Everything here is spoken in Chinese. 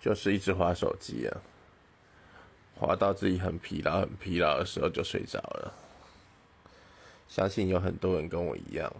就是一直划手机啊。划到自己很疲劳很疲劳的时候就睡着了。相信有很多人跟我一样